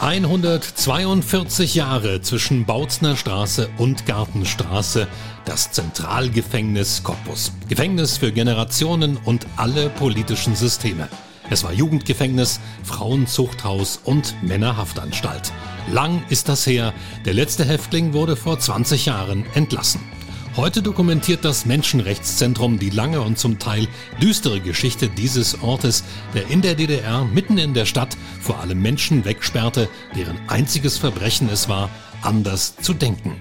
142 Jahre zwischen Bautzner Straße und Gartenstraße, das Zentralgefängnis Cottbus. Gefängnis für Generationen und alle politischen Systeme. Es war Jugendgefängnis, Frauenzuchthaus und Männerhaftanstalt. Lang ist das her. Der letzte Häftling wurde vor 20 Jahren entlassen. Heute dokumentiert das Menschenrechtszentrum die lange und zum Teil düstere Geschichte dieses Ortes, der in der DDR mitten in der Stadt vor allem Menschen wegsperrte, deren einziges Verbrechen es war, anders zu denken.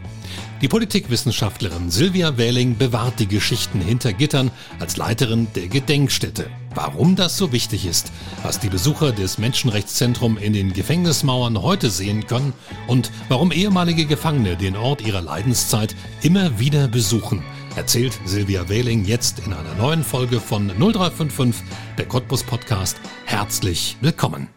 Die Politikwissenschaftlerin Silvia Wähling bewahrt die Geschichten hinter Gittern als Leiterin der Gedenkstätte. Warum das so wichtig ist, was die Besucher des Menschenrechtszentrums in den Gefängnismauern heute sehen können und warum ehemalige Gefangene den Ort ihrer Leidenszeit immer wieder besuchen, erzählt Silvia Wähling jetzt in einer neuen Folge von 0355, der Cottbus Podcast. Herzlich willkommen.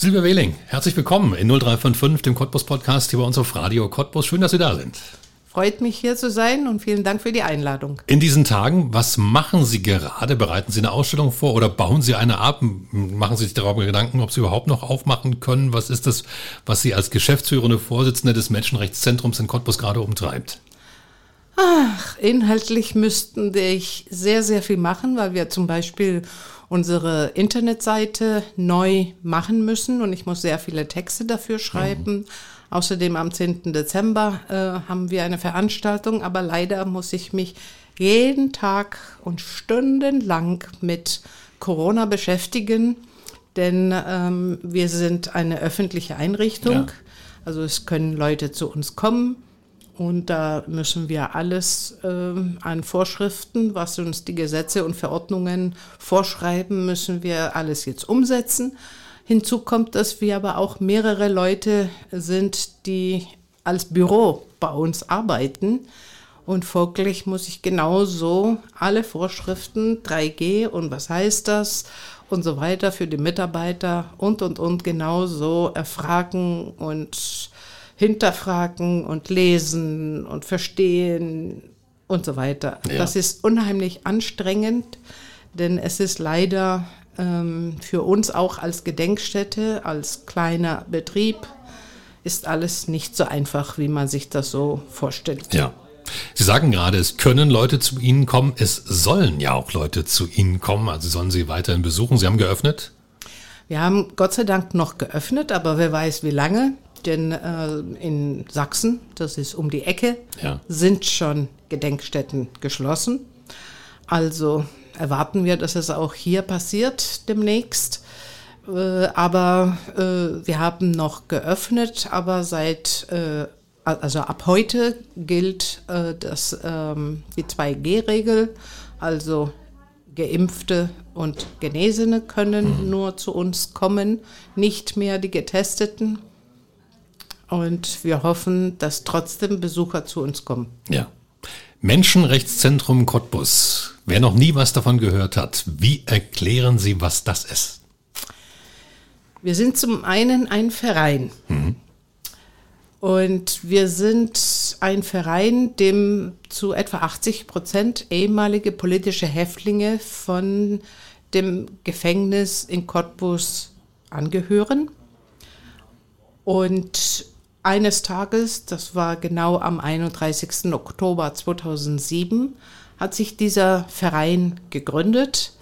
Silvia Wehling, herzlich willkommen in 0355, dem Cottbus Podcast hier bei uns auf Radio Cottbus. Schön, dass Sie da sind. Freut mich hier zu sein und vielen Dank für die Einladung. In diesen Tagen, was machen Sie gerade? Bereiten Sie eine Ausstellung vor oder bauen Sie eine ab? Machen Sie sich darüber Gedanken, ob Sie überhaupt noch aufmachen können? Was ist das, was Sie als geschäftsführende Vorsitzende des Menschenrechtszentrums in Cottbus gerade umtreibt? Ach, inhaltlich müssten wir sehr, sehr viel machen, weil wir zum Beispiel unsere Internetseite neu machen müssen und ich muss sehr viele Texte dafür schreiben. Mhm. Außerdem am 10. Dezember äh, haben wir eine Veranstaltung, aber leider muss ich mich jeden Tag und stundenlang mit Corona beschäftigen, denn ähm, wir sind eine öffentliche Einrichtung. Ja. Also es können Leute zu uns kommen, und da müssen wir alles äh, an Vorschriften, was uns die Gesetze und Verordnungen vorschreiben, müssen wir alles jetzt umsetzen. Hinzu kommt, dass wir aber auch mehrere Leute sind, die als Büro bei uns arbeiten. Und folglich muss ich genauso alle Vorschriften 3G und was heißt das und so weiter für die Mitarbeiter und und und genauso erfragen und hinterfragen und lesen und verstehen und so weiter. Ja. Das ist unheimlich anstrengend, denn es ist leider ähm, für uns auch als Gedenkstätte, als kleiner Betrieb, ist alles nicht so einfach, wie man sich das so vorstellt. Ja. Sie sagen gerade, es können Leute zu Ihnen kommen, es sollen ja auch Leute zu Ihnen kommen, also sollen Sie weiterhin besuchen. Sie haben geöffnet? Wir haben Gott sei Dank noch geöffnet, aber wer weiß wie lange. Denn äh, in Sachsen, das ist um die Ecke, ja. sind schon Gedenkstätten geschlossen. Also erwarten wir, dass es auch hier passiert demnächst. Äh, aber äh, wir haben noch geöffnet, aber seit, äh, also ab heute gilt äh, das, ähm, die 2G-Regel. Also Geimpfte und Genesene können mhm. nur zu uns kommen, nicht mehr die Getesteten. Und wir hoffen, dass trotzdem Besucher zu uns kommen. Ja. Menschenrechtszentrum Cottbus. Wer noch nie was davon gehört hat, wie erklären Sie, was das ist? Wir sind zum einen ein Verein. Mhm. Und wir sind ein Verein, dem zu etwa 80 Prozent ehemalige politische Häftlinge von dem Gefängnis in Cottbus angehören. Und eines Tages, das war genau am 31. Oktober 2007, hat sich dieser Verein gegründet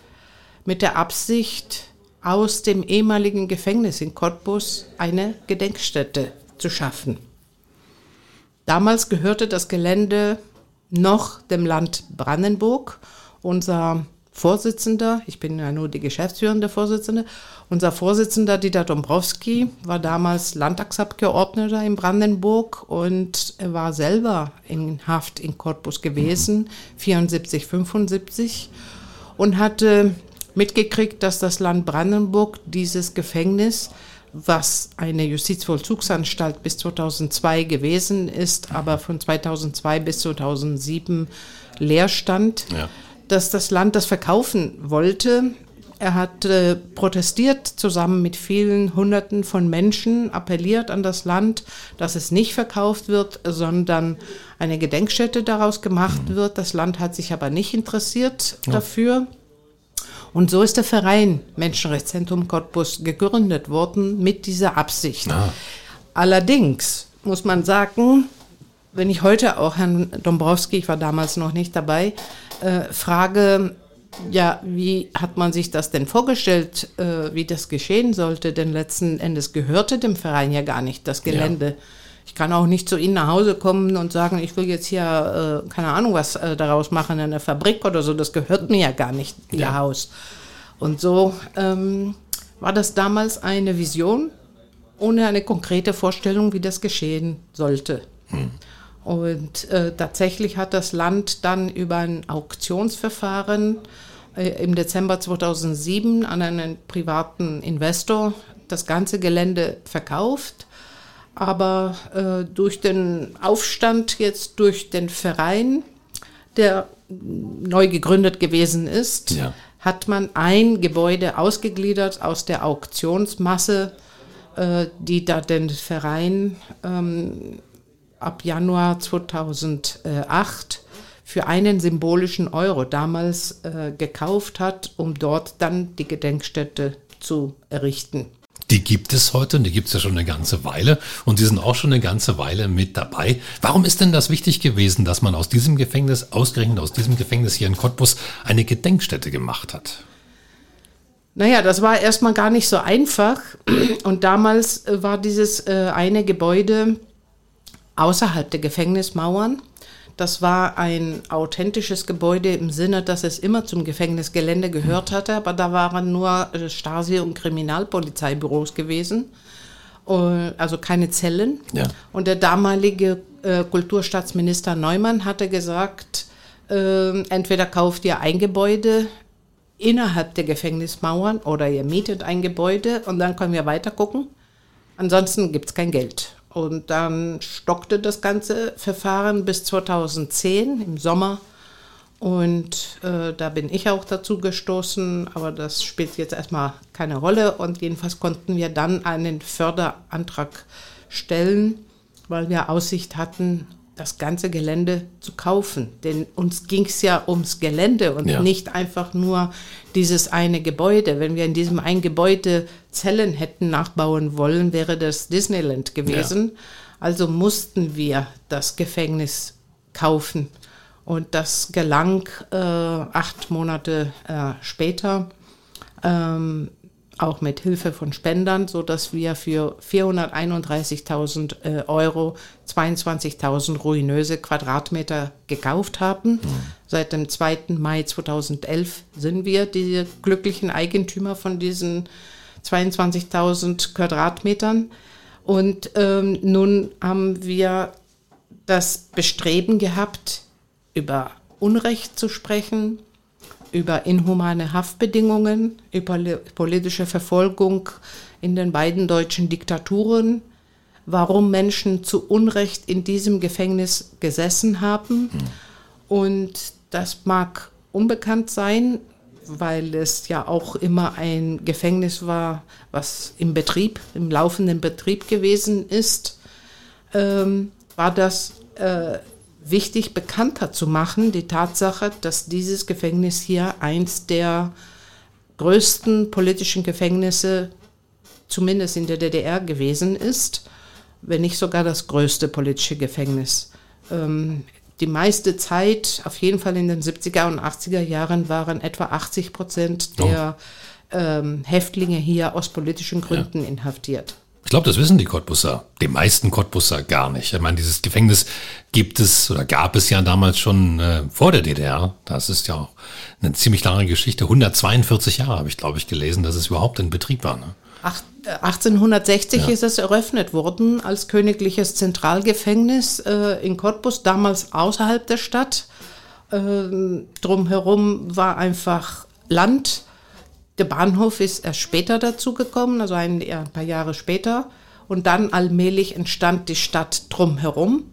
mit der Absicht, aus dem ehemaligen Gefängnis in Cottbus eine Gedenkstätte zu schaffen. Damals gehörte das Gelände noch dem Land Brandenburg. Unser Vorsitzender, ich bin ja nur die geschäftsführende Vorsitzende, unser Vorsitzender Dieter Dombrowski war damals Landtagsabgeordneter in Brandenburg und war selber in Haft in Cottbus gewesen, mhm. 74, 75 und hatte mitgekriegt, dass das Land Brandenburg dieses Gefängnis was eine Justizvollzugsanstalt bis 2002 gewesen ist, aber von 2002 bis 2007 leer stand. Ja dass das Land das verkaufen wollte. Er hat äh, protestiert zusammen mit vielen Hunderten von Menschen, appelliert an das Land, dass es nicht verkauft wird, sondern eine Gedenkstätte daraus gemacht mhm. wird. Das Land hat sich aber nicht interessiert ja. dafür. Und so ist der Verein Menschenrechtszentrum Cottbus gegründet worden mit dieser Absicht. Ah. Allerdings muss man sagen, wenn ich heute auch Herrn Dombrowski, ich war damals noch nicht dabei, äh, frage, ja, wie hat man sich das denn vorgestellt, äh, wie das geschehen sollte? Denn letzten Endes gehörte dem Verein ja gar nicht das Gelände. Ja. Ich kann auch nicht zu Ihnen nach Hause kommen und sagen, ich will jetzt hier, äh, keine Ahnung, was äh, daraus machen, eine Fabrik oder so. Das gehört mir ja gar nicht, Ihr ja. Haus. Und so ähm, war das damals eine Vision ohne eine konkrete Vorstellung, wie das geschehen sollte. Hm. Und äh, tatsächlich hat das Land dann über ein Auktionsverfahren äh, im Dezember 2007 an einen privaten Investor das ganze Gelände verkauft. Aber äh, durch den Aufstand jetzt durch den Verein, der neu gegründet gewesen ist, ja. hat man ein Gebäude ausgegliedert aus der Auktionsmasse, äh, die da den Verein ähm, ab Januar 2008 für einen symbolischen Euro damals äh, gekauft hat, um dort dann die Gedenkstätte zu errichten. Die gibt es heute und die gibt es ja schon eine ganze Weile und Sie sind auch schon eine ganze Weile mit dabei. Warum ist denn das wichtig gewesen, dass man aus diesem Gefängnis, ausgerechnet aus diesem Gefängnis hier in Cottbus, eine Gedenkstätte gemacht hat? Naja, das war erstmal gar nicht so einfach. Und damals äh, war dieses äh, eine Gebäude außerhalb der Gefängnismauern. Das war ein authentisches Gebäude im Sinne, dass es immer zum Gefängnisgelände gehört hatte, aber da waren nur äh, Stasi- und Kriminalpolizeibüros gewesen, äh, also keine Zellen. Ja. Und der damalige äh, Kulturstaatsminister Neumann hatte gesagt, äh, entweder kauft ihr ein Gebäude innerhalb der Gefängnismauern oder ihr mietet ein Gebäude und dann können wir weiter gucken. Ansonsten gibt es kein Geld. Und dann stockte das ganze Verfahren bis 2010 im Sommer. Und äh, da bin ich auch dazu gestoßen, aber das spielt jetzt erstmal keine Rolle. Und jedenfalls konnten wir dann einen Förderantrag stellen, weil wir Aussicht hatten das ganze Gelände zu kaufen. Denn uns ging es ja ums Gelände und ja. nicht einfach nur dieses eine Gebäude. Wenn wir in diesem einen Gebäude Zellen hätten nachbauen wollen, wäre das Disneyland gewesen. Ja. Also mussten wir das Gefängnis kaufen. Und das gelang äh, acht Monate äh, später. Ähm, auch mit Hilfe von Spendern, so dass wir für 431.000 äh, Euro 22.000 ruinöse Quadratmeter gekauft haben. Mhm. Seit dem 2. Mai 2011 sind wir die glücklichen Eigentümer von diesen 22.000 Quadratmetern. Und ähm, nun haben wir das Bestreben gehabt, über Unrecht zu sprechen, über inhumane Haftbedingungen, über politische Verfolgung in den beiden deutschen Diktaturen, warum Menschen zu Unrecht in diesem Gefängnis gesessen haben. Mhm. Und das mag unbekannt sein, weil es ja auch immer ein Gefängnis war, was im Betrieb, im laufenden Betrieb gewesen ist, ähm, war das äh, wichtig bekannter zu machen, die Tatsache, dass dieses Gefängnis hier eins der größten politischen Gefängnisse, zumindest in der DDR, gewesen ist, wenn nicht sogar das größte politische Gefängnis. Ähm, die meiste Zeit, auf jeden Fall in den 70er und 80er Jahren, waren etwa 80 Prozent der oh. ähm, Häftlinge hier aus politischen Gründen ja. inhaftiert. Ich glaube, das wissen die Cottbusser, die meisten Cottbusser gar nicht. Ich meine, dieses Gefängnis gibt es oder gab es ja damals schon äh, vor der DDR. Das ist ja auch eine ziemlich lange Geschichte. 142 Jahre habe ich, glaube ich, gelesen, dass es überhaupt in Betrieb war. Ne? Ach, 1860 ja. ist es eröffnet worden als königliches Zentralgefängnis äh, in Cottbus, damals außerhalb der Stadt. Äh, drumherum war einfach Land der Bahnhof ist erst später dazugekommen, also ein, ein paar Jahre später. Und dann allmählich entstand die Stadt drumherum,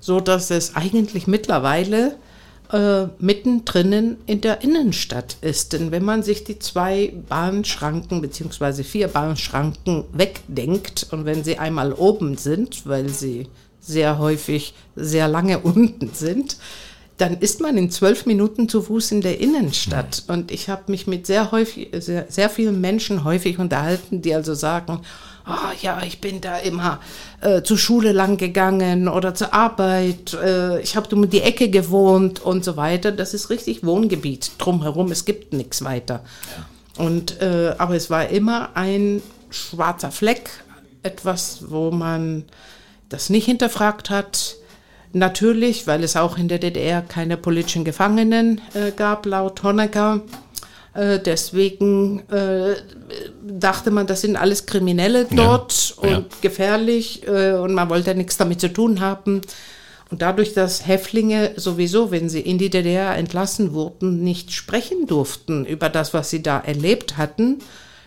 so dass es eigentlich mittlerweile äh, mittendrin in der Innenstadt ist. Denn wenn man sich die zwei Bahnschranken bzw. vier Bahnschranken wegdenkt und wenn sie einmal oben sind, weil sie sehr häufig sehr lange unten sind, dann ist man in zwölf Minuten zu Fuß in der Innenstadt. Und ich habe mich mit sehr häufig, sehr, sehr vielen Menschen häufig unterhalten, die also sagen, oh, ja, ich bin da immer äh, zur Schule lang gegangen oder zur Arbeit, äh, ich habe um die Ecke gewohnt und so weiter. Das ist richtig Wohngebiet drumherum, es gibt nichts weiter. Ja. Und, äh, aber es war immer ein schwarzer Fleck, etwas, wo man das nicht hinterfragt hat. Natürlich, weil es auch in der DDR keine politischen Gefangenen äh, gab, laut Honecker. Äh, deswegen äh, dachte man, das sind alles Kriminelle dort ja, und ja. gefährlich äh, und man wollte nichts damit zu tun haben. Und dadurch, dass Häftlinge sowieso, wenn sie in die DDR entlassen wurden, nicht sprechen durften über das, was sie da erlebt hatten,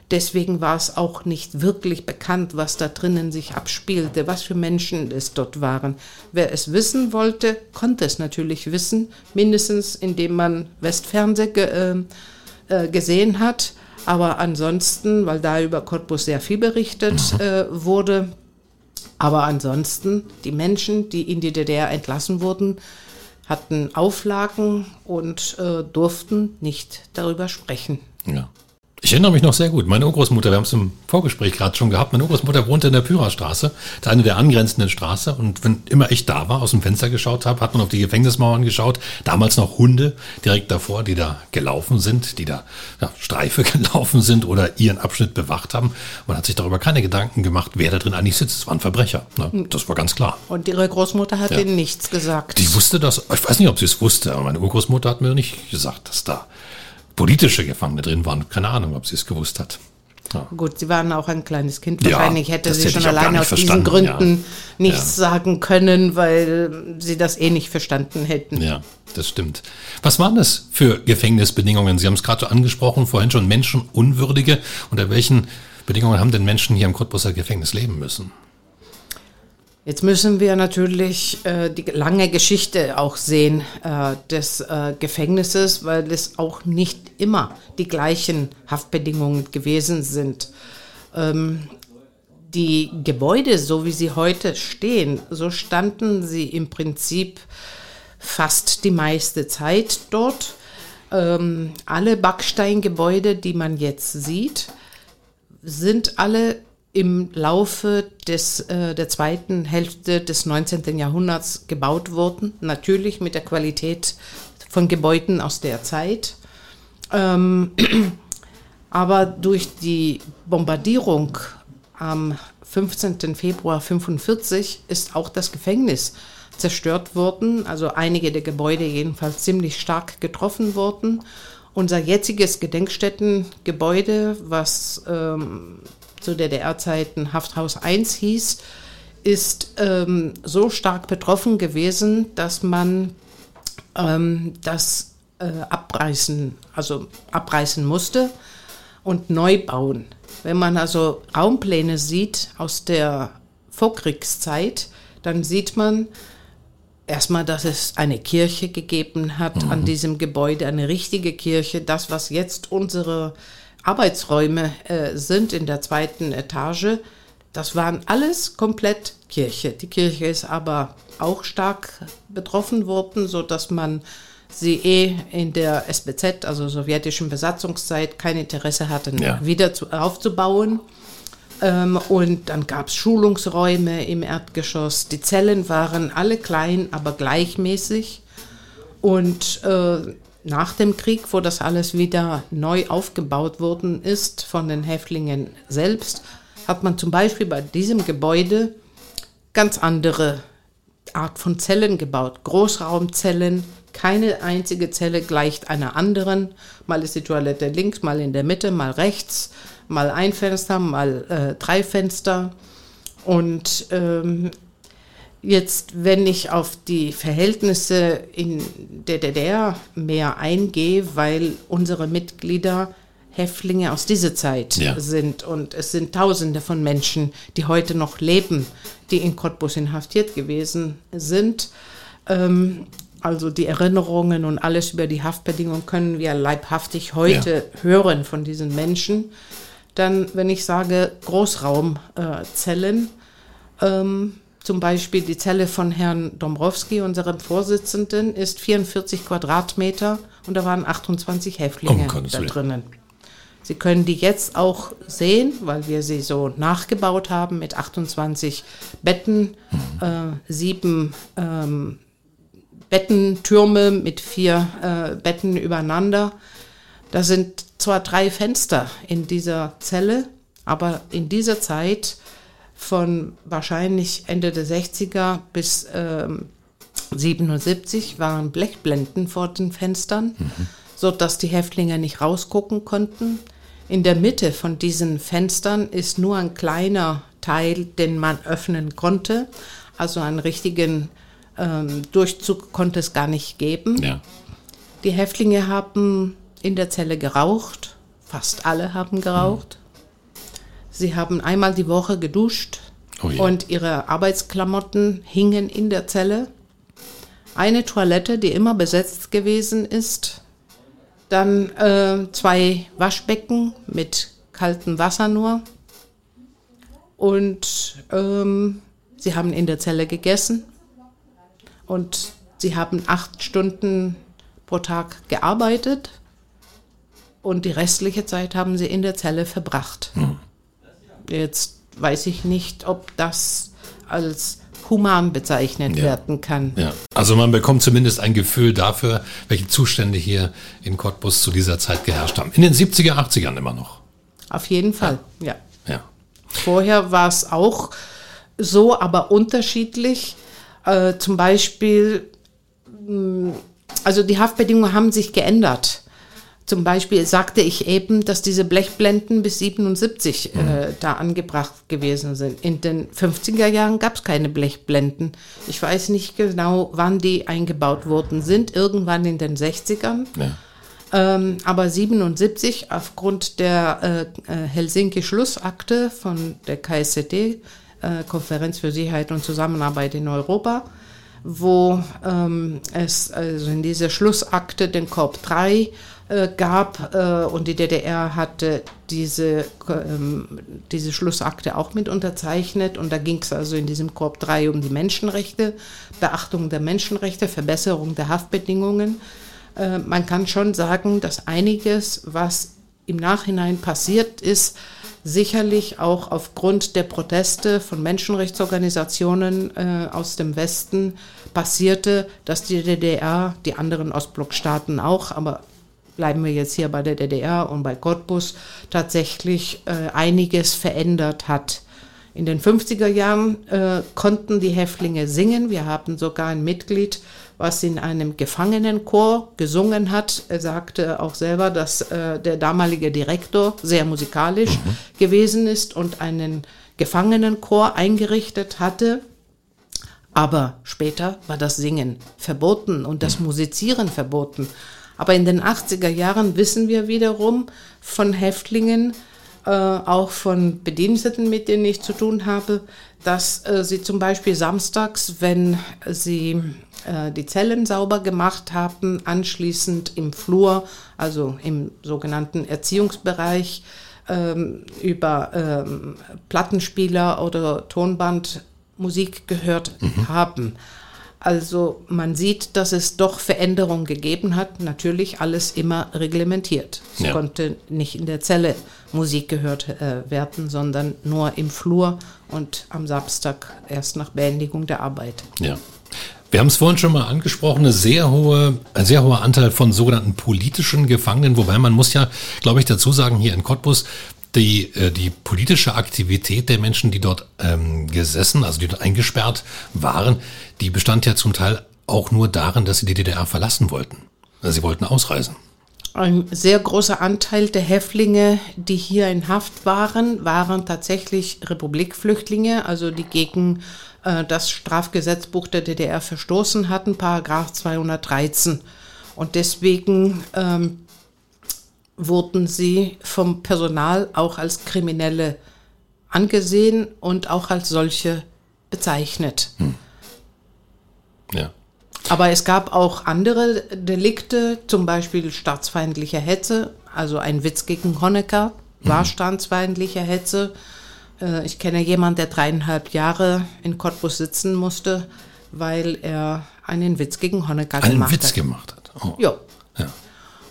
deswegen war es auch nicht wirklich bekannt, was da drinnen sich abspielte, was für Menschen es dort waren. Wer es wissen wollte, konnte es natürlich wissen, mindestens indem man Westfernseh äh, gesehen hat. Aber ansonsten, weil da über Cottbus sehr viel berichtet mhm. äh, wurde, aber ansonsten, die Menschen, die in die DDR entlassen wurden, hatten Auflagen und äh, durften nicht darüber sprechen. Ja. Ich erinnere mich noch sehr gut. Meine Urgroßmutter, wir haben es im Vorgespräch gerade schon gehabt, meine Urgroßmutter wohnte in der Pyrerstraße, eine der angrenzenden Straße. Und wenn immer ich da war, aus dem Fenster geschaut habe, hat man auf die Gefängnismauern geschaut. Damals noch Hunde direkt davor, die da gelaufen sind, die da ja, Streife gelaufen sind oder ihren Abschnitt bewacht haben. Man hat sich darüber keine Gedanken gemacht, wer da drin eigentlich sitzt. Es waren Verbrecher. Ne? Das war ganz klar. Und ihre Großmutter hat ja. ihnen nichts gesagt. Die wusste das. Ich weiß nicht, ob sie es wusste, aber meine Urgroßmutter hat mir nicht gesagt, dass da politische Gefangene drin waren. Keine Ahnung, ob sie es gewusst hat. Ja. Gut, sie waren auch ein kleines Kind. Wahrscheinlich ja, hätte sie schon alleine aus diesen Gründen ja. nichts sagen können, weil sie das eh nicht verstanden hätten. Ja, das stimmt. Was waren das für Gefängnisbedingungen? Sie haben es gerade so angesprochen, vorhin schon menschenunwürdige. Unter welchen Bedingungen haben denn Menschen hier im Cottbuser Gefängnis leben müssen? Jetzt müssen wir natürlich äh, die lange Geschichte auch sehen äh, des äh, Gefängnisses, weil es auch nicht immer die gleichen Haftbedingungen gewesen sind. Ähm, die Gebäude, so wie sie heute stehen, so standen sie im Prinzip fast die meiste Zeit dort. Ähm, alle Backsteingebäude, die man jetzt sieht, sind alle im Laufe des, äh, der zweiten Hälfte des 19. Jahrhunderts gebaut wurden, natürlich mit der Qualität von Gebäuden aus der Zeit. Ähm, aber durch die Bombardierung am 15. Februar 1945 ist auch das Gefängnis zerstört worden, also einige der Gebäude jedenfalls ziemlich stark getroffen worden. Unser jetziges Gedenkstättengebäude, was ähm, zu DDR-Zeiten Hafthaus 1 hieß, ist ähm, so stark betroffen gewesen, dass man ähm, das äh, abreißen, also abreißen musste und neu bauen. Wenn man also Raumpläne sieht aus der Vorkriegszeit, dann sieht man erstmal, dass es eine Kirche gegeben hat mhm. an diesem Gebäude, eine richtige Kirche, das, was jetzt unsere Arbeitsräume äh, sind in der zweiten Etage. Das waren alles komplett Kirche. Die Kirche ist aber auch stark betroffen worden, so dass man sie eh in der SBZ, also sowjetischen Besatzungszeit, kein Interesse hatte, ja. wieder zu, aufzubauen. Ähm, und dann gab es Schulungsräume im Erdgeschoss. Die Zellen waren alle klein, aber gleichmäßig. Und äh, nach dem Krieg, wo das alles wieder neu aufgebaut worden ist von den Häftlingen selbst, hat man zum Beispiel bei diesem Gebäude ganz andere Art von Zellen gebaut. Großraumzellen, keine einzige Zelle gleicht einer anderen. Mal ist die Toilette links, mal in der Mitte, mal rechts, mal ein Fenster, mal äh, drei Fenster. Und ähm, Jetzt, wenn ich auf die Verhältnisse in der DDR mehr eingehe, weil unsere Mitglieder Häftlinge aus dieser Zeit ja. sind und es sind Tausende von Menschen, die heute noch leben, die in Cottbus inhaftiert gewesen sind, ähm, Also die Erinnerungen und alles über die Haftbedingungen können wir leibhaftig heute ja. hören von diesen Menschen. Dann, wenn ich sage Großraumzellen, äh, ähm, zum Beispiel die Zelle von Herrn Dombrowski, unserem Vorsitzenden, ist 44 Quadratmeter und da waren 28 Häftlinge oh, da drinnen. Sie können die jetzt auch sehen, weil wir sie so nachgebaut haben mit 28 Betten, mhm. äh, sieben ähm, Bettentürme mit vier äh, Betten übereinander. Da sind zwar drei Fenster in dieser Zelle, aber in dieser Zeit von wahrscheinlich Ende der 60er bis ähm, 77 waren Blechblenden vor den Fenstern, mhm. sodass die Häftlinge nicht rausgucken konnten. In der Mitte von diesen Fenstern ist nur ein kleiner Teil, den man öffnen konnte. Also einen richtigen ähm, Durchzug konnte es gar nicht geben. Ja. Die Häftlinge haben in der Zelle geraucht. Fast alle haben geraucht. Sie haben einmal die Woche geduscht oh ja. und ihre Arbeitsklamotten hingen in der Zelle. Eine Toilette, die immer besetzt gewesen ist. Dann äh, zwei Waschbecken mit kaltem Wasser nur. Und ähm, sie haben in der Zelle gegessen. Und sie haben acht Stunden pro Tag gearbeitet. Und die restliche Zeit haben sie in der Zelle verbracht. Hm. Jetzt weiß ich nicht, ob das als human bezeichnet ja. werden kann. Ja. Also man bekommt zumindest ein Gefühl dafür, welche Zustände hier in Cottbus zu dieser Zeit geherrscht haben. In den 70er, 80ern immer noch. Auf jeden Fall, ja. ja. ja. Vorher war es auch so, aber unterschiedlich. Äh, zum Beispiel, mh, also die Haftbedingungen haben sich geändert. Zum Beispiel sagte ich eben, dass diese Blechblenden bis 77 mhm. äh, da angebracht gewesen sind. In den 50er Jahren gab es keine Blechblenden. Ich weiß nicht genau, wann die eingebaut worden sind. Irgendwann in den 60ern. Ja. Ähm, aber 77 aufgrund der äh, äh, Helsinki-Schlussakte von der KSCD, äh, Konferenz für Sicherheit und Zusammenarbeit in Europa, wo ähm, es also in dieser Schlussakte den Korb 3 äh, gab äh, und die DDR hatte diese, ähm, diese Schlussakte auch mit unterzeichnet und da ging es also in diesem Korb 3 um die Menschenrechte, Beachtung der Menschenrechte, Verbesserung der Haftbedingungen. Äh, man kann schon sagen, dass einiges, was im Nachhinein passiert ist, sicherlich auch aufgrund der Proteste von Menschenrechtsorganisationen äh, aus dem Westen passierte, dass die DDR, die anderen Ostblockstaaten auch, aber bleiben wir jetzt hier bei der DDR und bei Cottbus, tatsächlich äh, einiges verändert hat. In den 50er Jahren äh, konnten die Häftlinge singen. Wir haben sogar ein Mitglied, was in einem Gefangenenchor gesungen hat. Er sagte auch selber, dass äh, der damalige Direktor sehr musikalisch mhm. gewesen ist und einen Gefangenenchor eingerichtet hatte. Aber später war das Singen verboten und das mhm. Musizieren verboten. Aber in den 80er Jahren wissen wir wiederum von Häftlingen, äh, auch von Bediensteten, mit denen ich zu tun habe, dass äh, sie zum Beispiel samstags, wenn sie äh, die Zellen sauber gemacht haben, anschließend im Flur, also im sogenannten Erziehungsbereich, ähm, über ähm, Plattenspieler oder Tonband Musik gehört mhm. haben. Also man sieht, dass es doch Veränderungen gegeben hat. Natürlich alles immer reglementiert. Es ja. konnte nicht in der Zelle Musik gehört äh, werden, sondern nur im Flur und am Samstag erst nach Beendigung der Arbeit. Ja. Wir haben es vorhin schon mal angesprochen, eine sehr hohe, ein sehr hoher Anteil von sogenannten politischen Gefangenen, wobei man muss ja, glaube ich, dazu sagen, hier in Cottbus, die, äh, die politische Aktivität der Menschen, die dort ähm, gesessen, also die dort eingesperrt waren, die bestand ja zum Teil auch nur darin, dass sie die DDR verlassen wollten. Also sie wollten ausreisen. Ein sehr großer Anteil der Häftlinge, die hier in Haft waren, waren tatsächlich Republikflüchtlinge, also die gegen äh, das Strafgesetzbuch der DDR verstoßen hatten, Paragraph 213. Und deswegen ähm, wurden sie vom Personal auch als Kriminelle angesehen und auch als solche bezeichnet. Hm. Ja. Aber es gab auch andere Delikte, zum Beispiel staatsfeindliche Hetze, also ein Witz gegen Honecker war mhm. staatsfeindliche Hetze. Äh, ich kenne jemanden, der dreieinhalb Jahre in Cottbus sitzen musste, weil er einen Witz gegen Honecker einen gemacht Witz hat. gemacht hat. Oh. Ja. ja.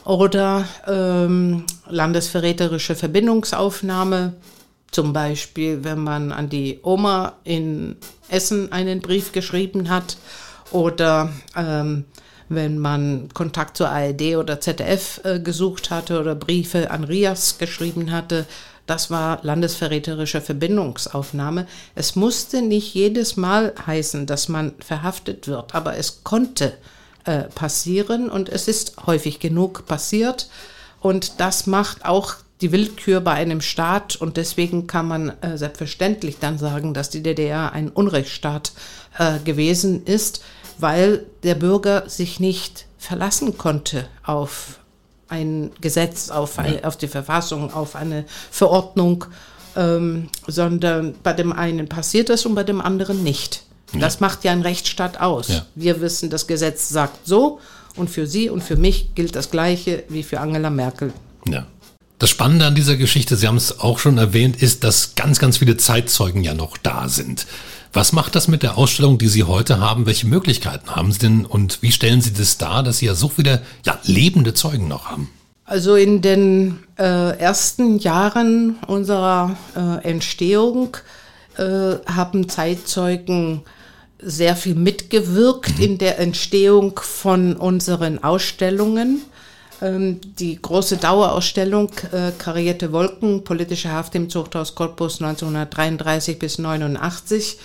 Oder ähm, landesverräterische Verbindungsaufnahme, zum Beispiel, wenn man an die Oma in Essen einen Brief geschrieben hat oder ähm, wenn man Kontakt zur ARD oder ZDF äh, gesucht hatte oder Briefe an Rias geschrieben hatte. Das war landesverräterische Verbindungsaufnahme. Es musste nicht jedes Mal heißen, dass man verhaftet wird, aber es konnte äh, passieren und es ist häufig genug passiert. Und das macht auch die Willkür bei einem Staat und deswegen kann man äh, selbstverständlich dann sagen, dass die DDR ein Unrechtsstaat äh, gewesen ist, weil der Bürger sich nicht verlassen konnte auf ein Gesetz, auf, eine, auf die Verfassung, auf eine Verordnung, ähm, sondern bei dem einen passiert das und bei dem anderen nicht. Das macht ja ein Rechtsstaat aus. Ja. Wir wissen, das Gesetz sagt so und für Sie und für mich gilt das Gleiche wie für Angela Merkel. Ja. Das Spannende an dieser Geschichte, Sie haben es auch schon erwähnt, ist, dass ganz, ganz viele Zeitzeugen ja noch da sind. Was macht das mit der Ausstellung, die Sie heute haben? Welche Möglichkeiten haben Sie denn und wie stellen Sie das dar, dass Sie ja so viele ja, lebende Zeugen noch haben? Also in den äh, ersten Jahren unserer äh, Entstehung äh, haben Zeitzeugen sehr viel mitgewirkt in der Entstehung von unseren Ausstellungen. Ähm, die große Dauerausstellung äh, Karierte Wolken, politische Haft im Zuchthaus Cottbus 1933 bis 89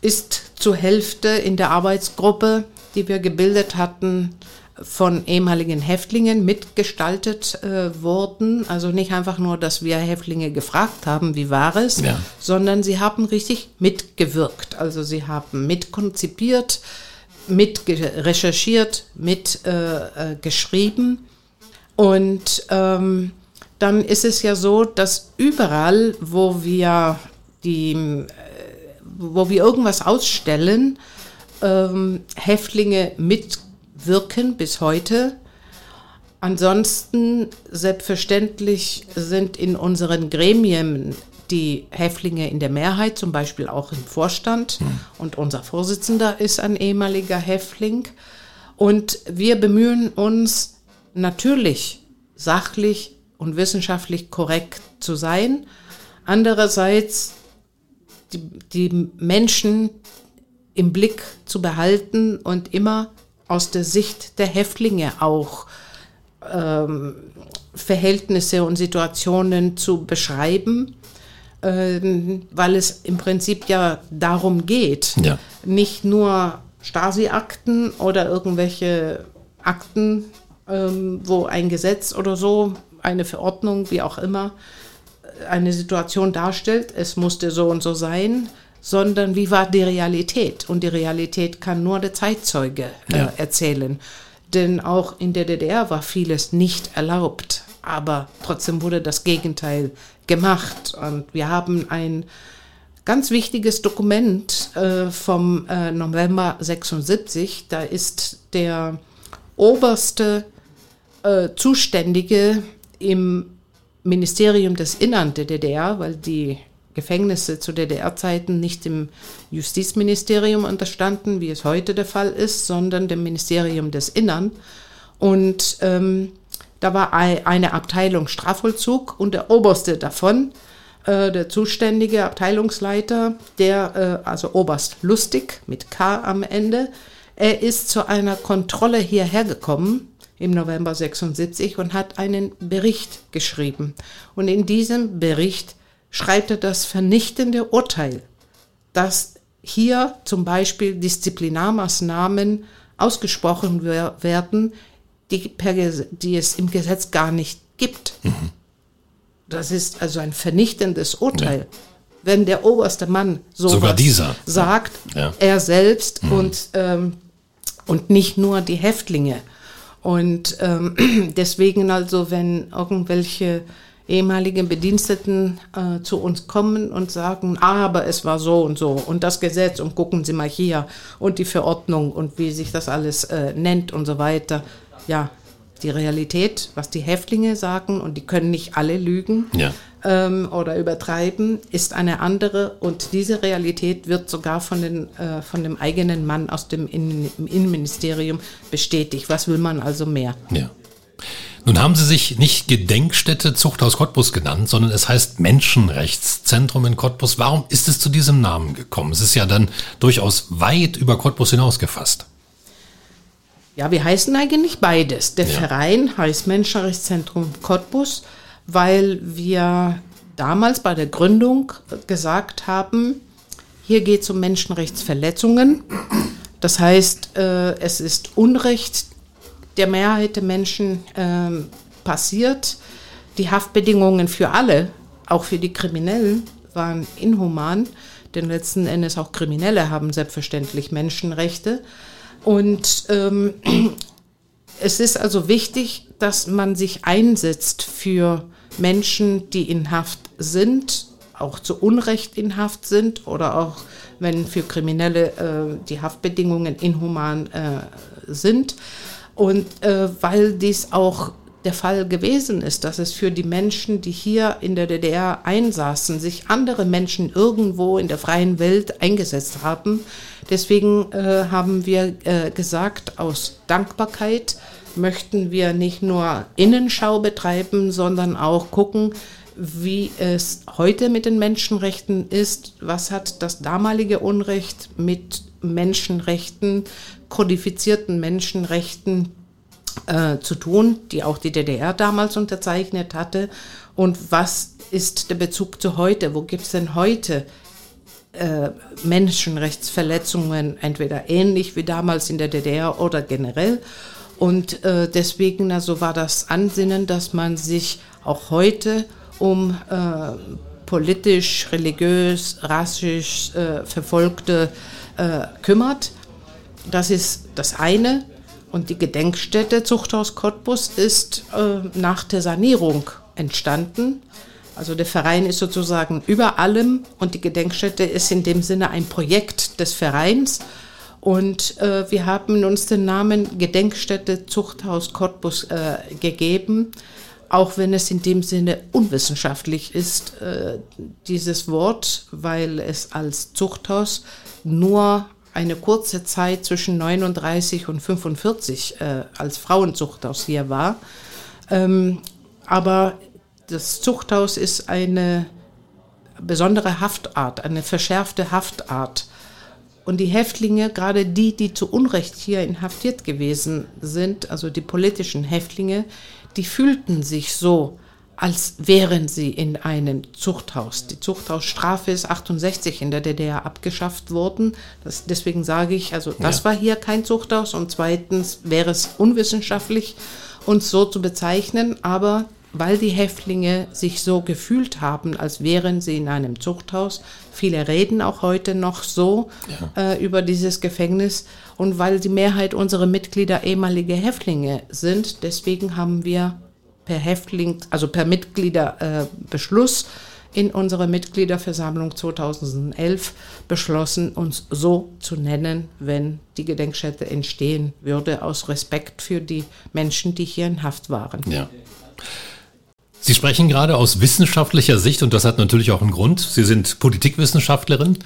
ist zur Hälfte in der Arbeitsgruppe, die wir gebildet hatten, von ehemaligen Häftlingen mitgestaltet äh, worden. Also nicht einfach nur, dass wir Häftlinge gefragt haben, wie war es, ja. sondern sie haben richtig mitgewirkt. Also sie haben mitkonzipiert, mit recherchiert, mit äh, äh, geschrieben. Und ähm, dann ist es ja so, dass überall, wo wir die, äh, wo wir irgendwas ausstellen, ähm, Häftlinge mitwirken bis heute. Ansonsten selbstverständlich sind in unseren Gremien die Häftlinge in der Mehrheit, zum Beispiel auch im Vorstand. Mhm. Und unser Vorsitzender ist ein ehemaliger Häftling. Und wir bemühen uns natürlich sachlich und wissenschaftlich korrekt zu sein. Andererseits die, die Menschen im Blick zu behalten und immer aus der Sicht der Häftlinge auch ähm, Verhältnisse und Situationen zu beschreiben, ähm, weil es im Prinzip ja darum geht, ja. nicht nur Stasi-Akten oder irgendwelche Akten ähm, wo ein Gesetz oder so, eine Verordnung, wie auch immer, eine Situation darstellt, es musste so und so sein, sondern wie war die Realität? Und die Realität kann nur der Zeitzeuge äh, ja. erzählen. Denn auch in der DDR war vieles nicht erlaubt, aber trotzdem wurde das Gegenteil gemacht. Und wir haben ein ganz wichtiges Dokument äh, vom äh, November 76. Da ist der oberste äh, Zuständige im Ministerium des Innern der DDR, weil die Gefängnisse zu DDR-Zeiten nicht dem Justizministerium unterstanden, wie es heute der Fall ist, sondern dem Ministerium des Innern. Und ähm, da war eine Abteilung Strafvollzug und der oberste davon, äh, der zuständige Abteilungsleiter, der, äh, also Oberst Lustig mit K am Ende, er ist zu einer Kontrolle hierher gekommen im November 76 und hat einen Bericht geschrieben. Und in diesem Bericht schreibt er das vernichtende Urteil, dass hier zum Beispiel Disziplinarmaßnahmen ausgesprochen werden, die, per, die es im Gesetz gar nicht gibt. Mhm. Das ist also ein vernichtendes Urteil. Ja. Wenn der oberste Mann so sagt, ja. er selbst mhm. und, ähm, und nicht nur die Häftlinge. Und ähm, deswegen also, wenn irgendwelche ehemaligen Bediensteten äh, zu uns kommen und sagen, aber es war so und so und das Gesetz und gucken Sie mal hier und die Verordnung und wie sich das alles äh, nennt und so weiter. Ja, die Realität, was die Häftlinge sagen und die können nicht alle lügen ja. ähm, oder übertreiben, ist eine andere und diese Realität wird sogar von, den, äh, von dem eigenen Mann aus dem Innenministerium bestätigt. Was will man also mehr? Ja. Nun haben Sie sich nicht Gedenkstätte Zuchthaus Cottbus genannt, sondern es heißt Menschenrechtszentrum in Cottbus. Warum ist es zu diesem Namen gekommen? Es ist ja dann durchaus weit über Cottbus hinaus gefasst. Ja, wir heißen eigentlich beides. Der ja. Verein heißt Menschenrechtszentrum Cottbus, weil wir damals bei der Gründung gesagt haben, hier geht es um Menschenrechtsverletzungen. Das heißt, äh, es ist Unrecht der Mehrheit der Menschen ähm, passiert. Die Haftbedingungen für alle, auch für die Kriminellen, waren inhuman, denn letzten Endes auch Kriminelle haben selbstverständlich Menschenrechte. Und ähm, es ist also wichtig, dass man sich einsetzt für Menschen, die in Haft sind, auch zu Unrecht in Haft sind oder auch wenn für Kriminelle äh, die Haftbedingungen inhuman äh, sind. Und äh, weil dies auch der Fall gewesen ist, dass es für die Menschen, die hier in der DDR einsaßen, sich andere Menschen irgendwo in der freien Welt eingesetzt haben. Deswegen äh, haben wir äh, gesagt, aus Dankbarkeit möchten wir nicht nur Innenschau betreiben, sondern auch gucken, wie es heute mit den Menschenrechten ist. Was hat das damalige Unrecht mit Menschenrechten, kodifizierten Menschenrechten äh, zu tun, die auch die DDR damals unterzeichnet hatte. Und was ist der Bezug zu heute? Wo gibt es denn heute äh, Menschenrechtsverletzungen, entweder ähnlich wie damals in der DDR oder generell? Und äh, deswegen also war das Ansinnen, dass man sich auch heute um äh, politisch, religiös, rassisch äh, Verfolgte äh, kümmert. Das ist das eine. Und die Gedenkstätte Zuchthaus Cottbus ist äh, nach der Sanierung entstanden. Also der Verein ist sozusagen über allem und die Gedenkstätte ist in dem Sinne ein Projekt des Vereins. Und äh, wir haben uns den Namen Gedenkstätte Zuchthaus Cottbus äh, gegeben, auch wenn es in dem Sinne unwissenschaftlich ist, äh, dieses Wort, weil es als Zuchthaus nur eine kurze Zeit zwischen 39 und 45 äh, als Frauenzuchthaus hier war. Ähm, aber das Zuchthaus ist eine besondere Haftart, eine verschärfte Haftart. Und die Häftlinge, gerade die, die zu Unrecht hier inhaftiert gewesen sind, also die politischen Häftlinge, die fühlten sich so, als wären sie in einem Zuchthaus. Die Zuchthausstrafe ist 68 in der DDR abgeschafft worden. Das, deswegen sage ich, also das ja. war hier kein Zuchthaus und zweitens wäre es unwissenschaftlich, uns so zu bezeichnen, aber weil die Häftlinge sich so gefühlt haben, als wären sie in einem Zuchthaus. Viele reden auch heute noch so ja. äh, über dieses Gefängnis und weil die Mehrheit unserer Mitglieder ehemalige Häftlinge sind, deswegen haben wir per Häftling, also per Mitgliederbeschluss äh, in unserer Mitgliederversammlung 2011 beschlossen, uns so zu nennen, wenn die Gedenkstätte entstehen würde, aus Respekt für die Menschen, die hier in Haft waren. Ja. Sie sprechen gerade aus wissenschaftlicher Sicht und das hat natürlich auch einen Grund. Sie sind Politikwissenschaftlerin.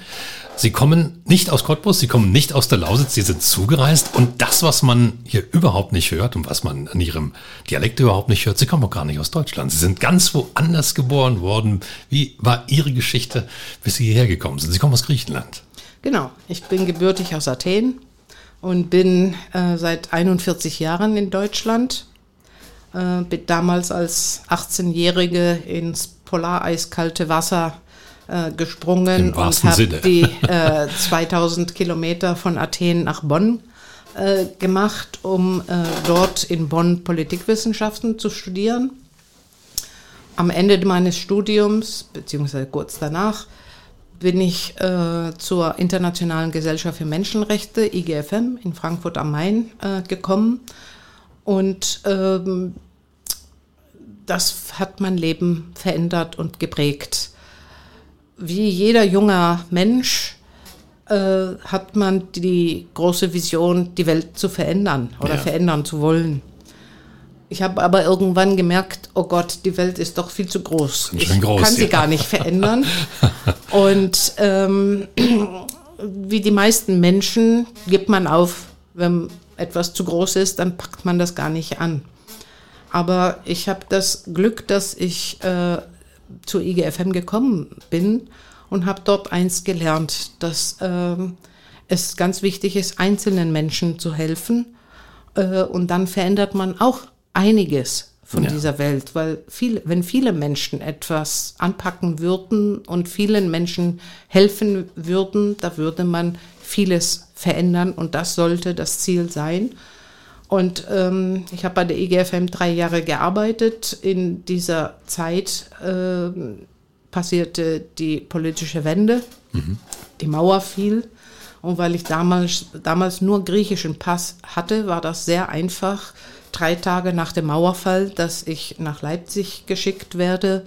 Sie kommen nicht aus Cottbus, Sie kommen nicht aus der Lausitz, Sie sind zugereist und das, was man hier überhaupt nicht hört und was man an Ihrem Dialekt überhaupt nicht hört, Sie kommen auch gar nicht aus Deutschland. Sie sind ganz woanders geboren worden. Wie war Ihre Geschichte, bis Sie hierher gekommen sind? Sie kommen aus Griechenland. Genau, ich bin gebürtig aus Athen und bin äh, seit 41 Jahren in Deutschland äh, bin damals als 18-Jährige ins polareiskalte Wasser äh, gesprungen und habe die äh, 2000 Kilometer von Athen nach Bonn äh, gemacht, um äh, dort in Bonn Politikwissenschaften zu studieren. Am Ende meines Studiums, beziehungsweise kurz danach, bin ich äh, zur Internationalen Gesellschaft für Menschenrechte, IGFM, in Frankfurt am Main äh, gekommen und ähm, das hat mein Leben verändert und geprägt. Wie jeder junger Mensch äh, hat man die große Vision, die Welt zu verändern oder ja. verändern zu wollen. Ich habe aber irgendwann gemerkt, oh Gott, die Welt ist doch viel zu groß. Ich groß, kann sie gar nicht verändern. Und ähm, wie die meisten Menschen gibt man auf, wenn etwas zu groß ist, dann packt man das gar nicht an. Aber ich habe das Glück, dass ich äh, zur IGFM gekommen bin und habe dort eins gelernt, dass äh, es ganz wichtig ist, einzelnen Menschen zu helfen. Äh, und dann verändert man auch einiges von ja. dieser Welt, weil viele, wenn viele Menschen etwas anpacken würden und vielen Menschen helfen würden, da würde man vieles verändern und das sollte das Ziel sein. Und ähm, ich habe bei der IGFM drei Jahre gearbeitet. In dieser Zeit äh, passierte die politische Wende, mhm. die Mauer fiel. Und weil ich damals, damals nur griechischen Pass hatte, war das sehr einfach, drei Tage nach dem Mauerfall, dass ich nach Leipzig geschickt werde,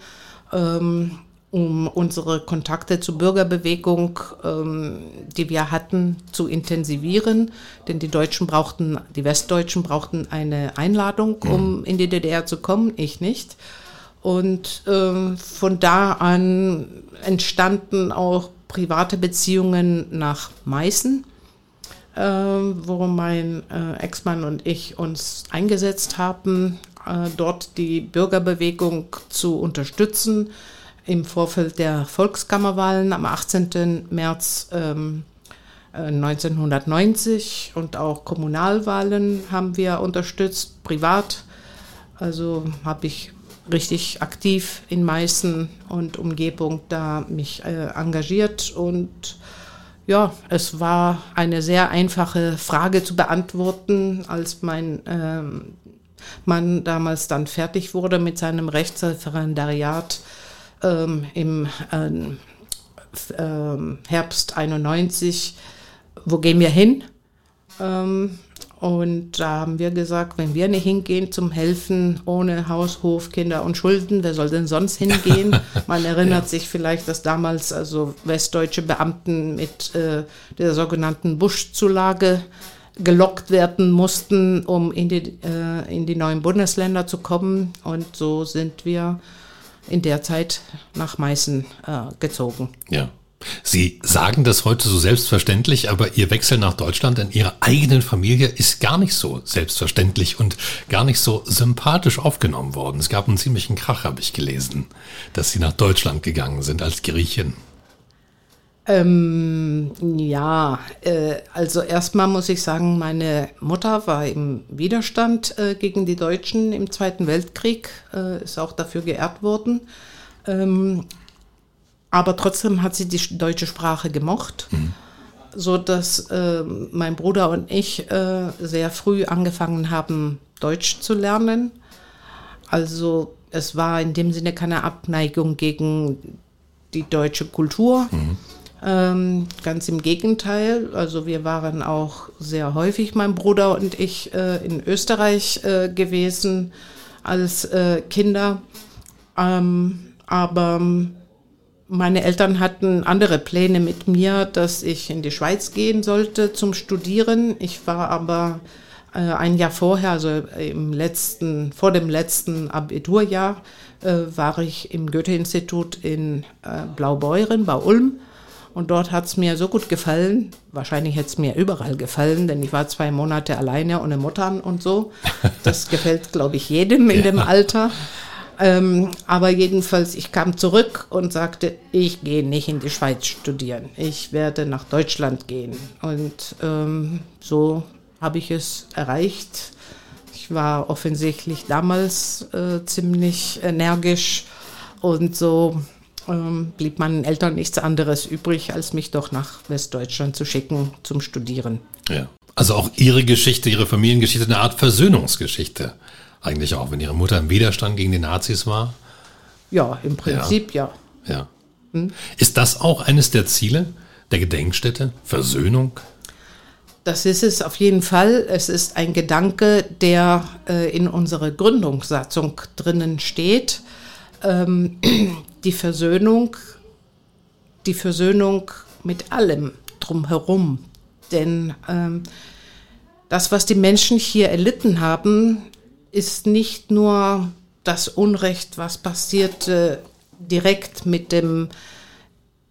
ähm, um unsere Kontakte zur Bürgerbewegung, ähm, die wir hatten, zu intensivieren. Denn die Deutschen brauchten, die Westdeutschen brauchten eine Einladung, mhm. um in die DDR zu kommen, ich nicht. Und ähm, von da an entstanden auch private Beziehungen nach Meißen äh, wo mein äh, Ex-Mann und ich uns eingesetzt haben, äh, dort die Bürgerbewegung zu unterstützen. Im Vorfeld der Volkskammerwahlen am 18. März ähm, 1990 äh, und auch Kommunalwahlen haben wir unterstützt, privat. Also habe ich richtig aktiv in Meißen und Umgebung da mich äh, engagiert und ja, es war eine sehr einfache Frage zu beantworten, als mein ähm, Mann damals dann fertig wurde mit seinem Rechtsreferendariat ähm, im ähm, ähm Herbst 91. Wo gehen wir hin? Ähm, und da haben wir gesagt, wenn wir nicht hingehen zum Helfen ohne Haus, Hof, Kinder und Schulden, wer soll denn sonst hingehen? Man erinnert ja. sich vielleicht, dass damals also westdeutsche Beamten mit äh, der sogenannten Busch-Zulage gelockt werden mussten, um in die, äh, in die neuen Bundesländer zu kommen. Und so sind wir in der Zeit nach Meißen äh, gezogen. Ja. Sie sagen das heute so selbstverständlich, aber Ihr Wechsel nach Deutschland in Ihrer eigenen Familie ist gar nicht so selbstverständlich und gar nicht so sympathisch aufgenommen worden. Es gab einen ziemlichen Krach, habe ich gelesen, dass Sie nach Deutschland gegangen sind als Griechin. Ähm, ja, äh, also erstmal muss ich sagen, meine Mutter war im Widerstand äh, gegen die Deutschen im Zweiten Weltkrieg, äh, ist auch dafür geehrt worden. Ähm, aber trotzdem hat sie die deutsche Sprache gemocht, mhm. so dass äh, mein Bruder und ich äh, sehr früh angefangen haben, Deutsch zu lernen. Also es war in dem Sinne keine Abneigung gegen die deutsche Kultur. Mhm. Ähm, ganz im Gegenteil. Also wir waren auch sehr häufig, mein Bruder und ich, äh, in Österreich äh, gewesen als äh, Kinder. Ähm, aber meine Eltern hatten andere Pläne mit mir, dass ich in die Schweiz gehen sollte zum Studieren. Ich war aber äh, ein Jahr vorher, also im letzten, vor dem letzten Abiturjahr, äh, war ich im Goethe-Institut in äh, Blaubeuren bei Ulm. Und dort hat es mir so gut gefallen. Wahrscheinlich hätte es mir überall gefallen, denn ich war zwei Monate alleine ohne Muttern und so. Das gefällt, glaube ich, jedem in ja. dem Alter. Ähm, aber jedenfalls, ich kam zurück und sagte, ich gehe nicht in die Schweiz studieren. Ich werde nach Deutschland gehen. Und ähm, so habe ich es erreicht. Ich war offensichtlich damals äh, ziemlich energisch und so ähm, blieb meinen Eltern nichts anderes übrig, als mich doch nach Westdeutschland zu schicken zum Studieren. Ja. Also auch Ihre Geschichte, Ihre Familiengeschichte, eine Art Versöhnungsgeschichte. Eigentlich auch, wenn ihre Mutter im Widerstand gegen die Nazis war? Ja, im Prinzip ja. Ja. ja. Hm? Ist das auch eines der Ziele der Gedenkstätte? Versöhnung? das ist es auf jeden Fall. Es ist ein Gedanke, der äh, in unserer Gründungssatzung drinnen steht. Ähm, die Versöhnung, die Versöhnung mit allem drumherum. Denn ähm, das, was die Menschen hier erlitten haben, ist nicht nur das Unrecht, was passierte direkt mit dem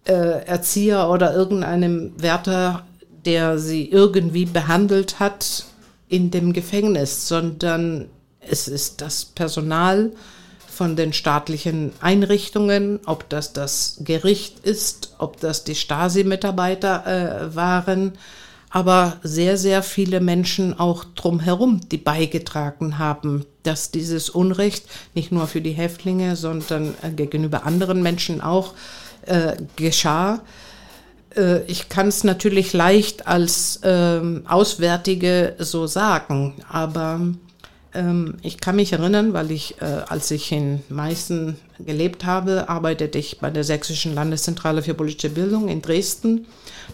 äh, Erzieher oder irgendeinem Wärter, der sie irgendwie behandelt hat in dem Gefängnis, sondern es ist das Personal von den staatlichen Einrichtungen, ob das das Gericht ist, ob das die Stasi-Mitarbeiter äh, waren, aber sehr, sehr viele Menschen auch drumherum, die beigetragen haben, dass dieses Unrecht nicht nur für die Häftlinge, sondern äh, gegenüber anderen Menschen auch äh, geschah. Äh, ich kann es natürlich leicht als ähm, Auswärtige so sagen, aber ähm, ich kann mich erinnern, weil ich, äh, als ich in Meißen gelebt habe, arbeitete ich bei der Sächsischen Landeszentrale für politische Bildung in Dresden.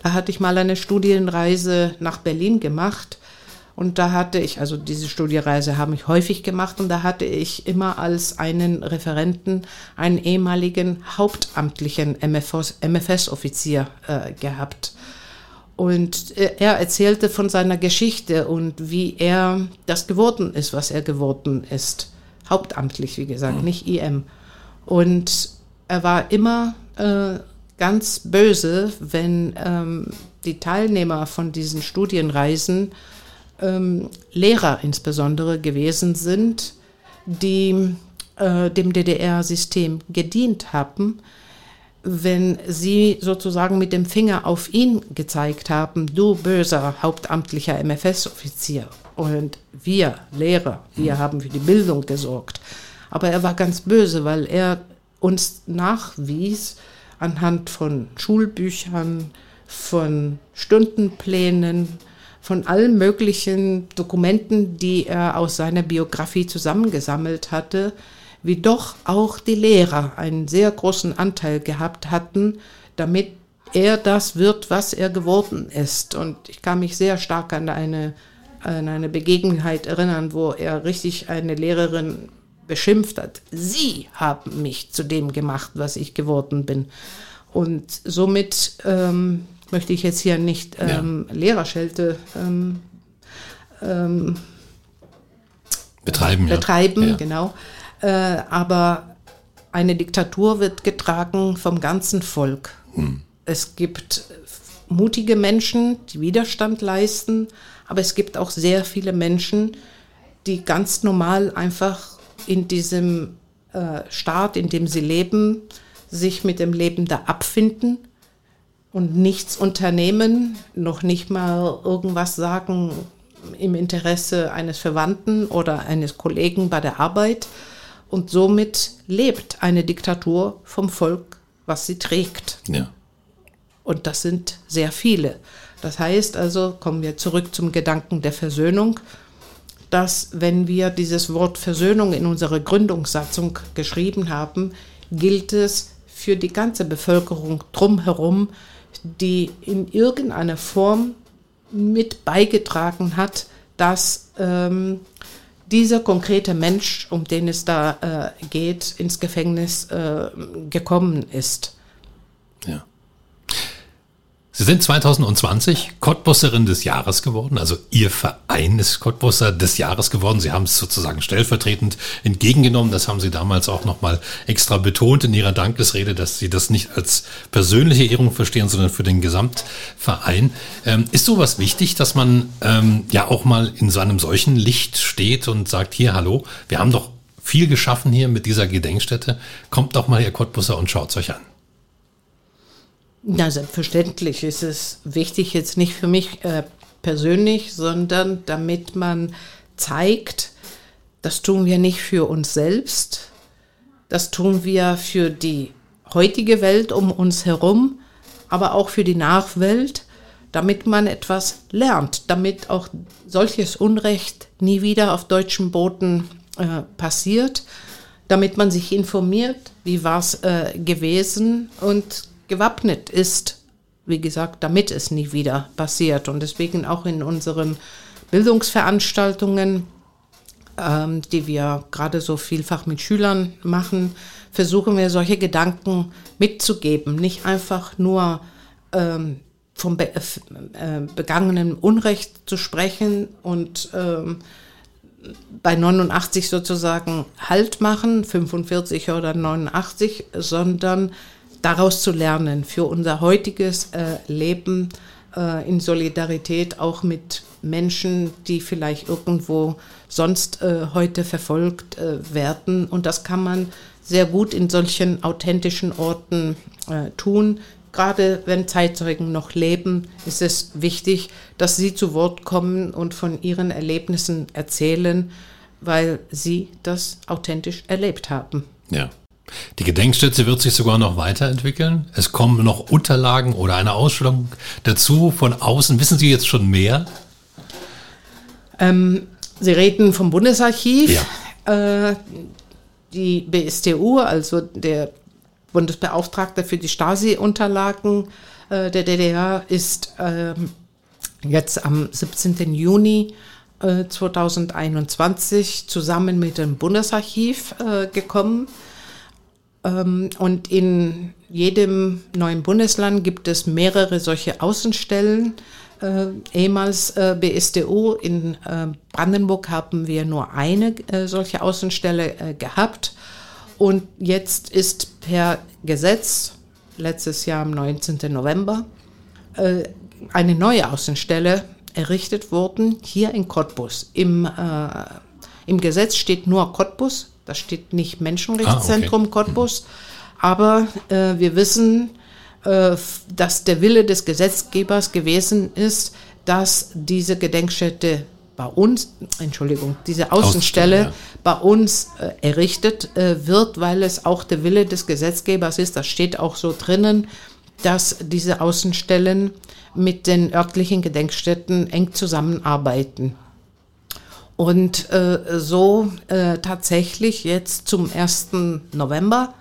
Da hatte ich mal eine Studienreise nach Berlin gemacht. Und da hatte ich, also diese Studiereise habe ich häufig gemacht und da hatte ich immer als einen Referenten einen ehemaligen hauptamtlichen MFS-Offizier äh, gehabt. Und er erzählte von seiner Geschichte und wie er das geworden ist, was er geworden ist. Hauptamtlich, wie gesagt, mhm. nicht IM. Und er war immer äh, ganz böse, wenn ähm, die Teilnehmer von diesen Studienreisen ähm, Lehrer insbesondere gewesen sind, die äh, dem DDR-System gedient haben wenn sie sozusagen mit dem Finger auf ihn gezeigt haben, du böser hauptamtlicher MFS-Offizier und wir Lehrer, wir mhm. haben für die Bildung gesorgt. Aber er war ganz böse, weil er uns nachwies anhand von Schulbüchern, von Stundenplänen, von allen möglichen Dokumenten, die er aus seiner Biografie zusammengesammelt hatte, wie doch auch die Lehrer einen sehr großen Anteil gehabt hatten, damit er das wird, was er geworden ist. Und ich kann mich sehr stark an eine, an eine Begebenheit erinnern, wo er richtig eine Lehrerin beschimpft hat. Sie haben mich zu dem gemacht, was ich geworden bin. Und somit ähm, möchte ich jetzt hier nicht ähm, ja. Lehrerschelte ähm, ähm, betreiben. Betreiben, ja. genau. Äh, aber eine Diktatur wird getragen vom ganzen Volk. Hm. Es gibt mutige Menschen, die Widerstand leisten, aber es gibt auch sehr viele Menschen, die ganz normal einfach in diesem äh, Staat, in dem sie leben, sich mit dem Leben da abfinden und nichts unternehmen, noch nicht mal irgendwas sagen im Interesse eines Verwandten oder eines Kollegen bei der Arbeit, und somit lebt eine Diktatur vom Volk, was sie trägt. Ja. Und das sind sehr viele. Das heißt also, kommen wir zurück zum Gedanken der Versöhnung, dass wenn wir dieses Wort Versöhnung in unserer Gründungssatzung geschrieben haben, gilt es für die ganze Bevölkerung drumherum, die in irgendeiner Form mit beigetragen hat, dass ähm, dieser konkrete Mensch, um den es da äh, geht, ins Gefängnis äh, gekommen ist. Sie sind 2020 Cottbusserin des Jahres geworden, also Ihr Verein ist Cottbusser des Jahres geworden. Sie haben es sozusagen stellvertretend entgegengenommen. Das haben Sie damals auch nochmal extra betont in Ihrer Dankesrede, dass Sie das nicht als persönliche Ehrung verstehen, sondern für den Gesamtverein. Ähm, ist sowas wichtig, dass man ähm, ja auch mal in so einem solchen Licht steht und sagt, hier, hallo, wir haben doch viel geschaffen hier mit dieser Gedenkstätte. Kommt doch mal, Ihr Cottbusser, und schaut es euch an. Na, selbstverständlich ist es wichtig, jetzt nicht für mich äh, persönlich, sondern damit man zeigt, das tun wir nicht für uns selbst, das tun wir für die heutige Welt um uns herum, aber auch für die Nachwelt, damit man etwas lernt, damit auch solches Unrecht nie wieder auf deutschem Boden äh, passiert, damit man sich informiert, wie war es äh, gewesen und gewappnet ist wie gesagt, damit es nie wieder passiert. Und deswegen auch in unseren Bildungsveranstaltungen, ähm, die wir gerade so vielfach mit Schülern machen, versuchen wir solche Gedanken mitzugeben. Nicht einfach nur ähm, vom be äh, äh begangenen Unrecht zu sprechen und ähm, bei 89 sozusagen Halt machen, 45 oder 89, sondern daraus zu lernen für unser heutiges äh, Leben äh, in Solidarität auch mit Menschen, die vielleicht irgendwo sonst äh, heute verfolgt äh, werden. Und das kann man sehr gut in solchen authentischen Orten äh, tun. Gerade wenn Zeitzeugen noch leben, ist es wichtig, dass sie zu Wort kommen und von ihren Erlebnissen erzählen, weil sie das authentisch erlebt haben. Ja. Die Gedenkstätte wird sich sogar noch weiterentwickeln. Es kommen noch Unterlagen oder eine Ausstellung dazu von außen. Wissen Sie jetzt schon mehr? Ähm, Sie reden vom Bundesarchiv. Ja. Äh, die BSTU, also der Bundesbeauftragte für die Stasi-Unterlagen äh, der DDR, ist äh, jetzt am 17. Juni 2021 äh, zusammen mit dem Bundesarchiv äh, gekommen. Ähm, und in jedem neuen Bundesland gibt es mehrere solche Außenstellen. Äh, ehemals äh, BSDO in äh, Brandenburg haben wir nur eine äh, solche Außenstelle äh, gehabt. Und jetzt ist per Gesetz, letztes Jahr am 19. November, äh, eine neue Außenstelle errichtet worden, hier in Cottbus. Im, Im Gesetz steht nur Cottbus, da steht nicht Menschenrechtszentrum ah, okay. Cottbus. Aber wir wissen, äh, dass der Wille des Gesetzgebers gewesen ist, dass diese Gedenkstätte bei uns, Entschuldigung, diese Außenstelle ja. bei uns äh, errichtet äh, wird, weil es auch der Wille des Gesetzgebers ist, das steht auch so drinnen, dass diese Außenstellen mit den örtlichen Gedenkstätten eng zusammenarbeiten. Und äh, so äh, tatsächlich jetzt zum 1. November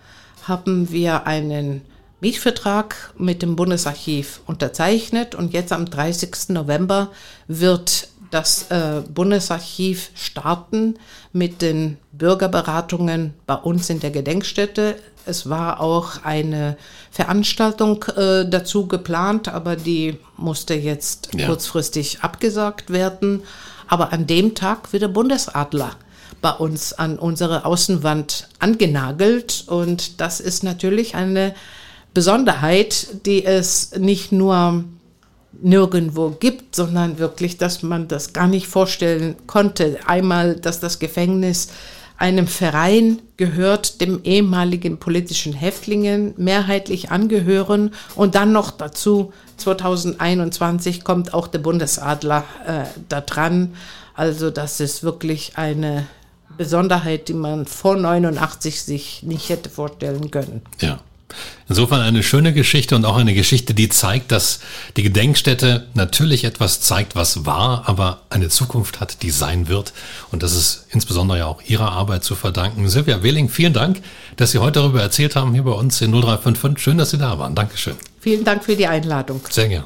haben wir einen Mietvertrag mit dem Bundesarchiv unterzeichnet und jetzt am 30. November wird das äh, Bundesarchiv starten mit den Bürgerberatungen bei uns in der Gedenkstätte. Es war auch eine Veranstaltung äh, dazu geplant, aber die musste jetzt ja. kurzfristig abgesagt werden. Aber an dem Tag wird der Bundesadler bei uns an unsere Außenwand angenagelt und das ist natürlich eine Besonderheit, die es nicht nur nirgendwo gibt, sondern wirklich, dass man das gar nicht vorstellen konnte. Einmal, dass das Gefängnis einem Verein gehört, dem ehemaligen politischen Häftlingen mehrheitlich angehören und dann noch dazu 2021 kommt auch der Bundesadler äh, da dran. Also das ist wirklich eine Besonderheit, die man vor 89 sich nicht hätte vorstellen können. Ja. Insofern eine schöne Geschichte und auch eine Geschichte, die zeigt, dass die Gedenkstätte natürlich etwas zeigt, was war, aber eine Zukunft hat, die sein wird. Und das ist insbesondere ja auch Ihrer Arbeit zu verdanken. Silvia Wehling, vielen Dank, dass Sie heute darüber erzählt haben hier bei uns in 0355. Schön, dass Sie da waren. Dankeschön. Vielen Dank für die Einladung. Sehr gern.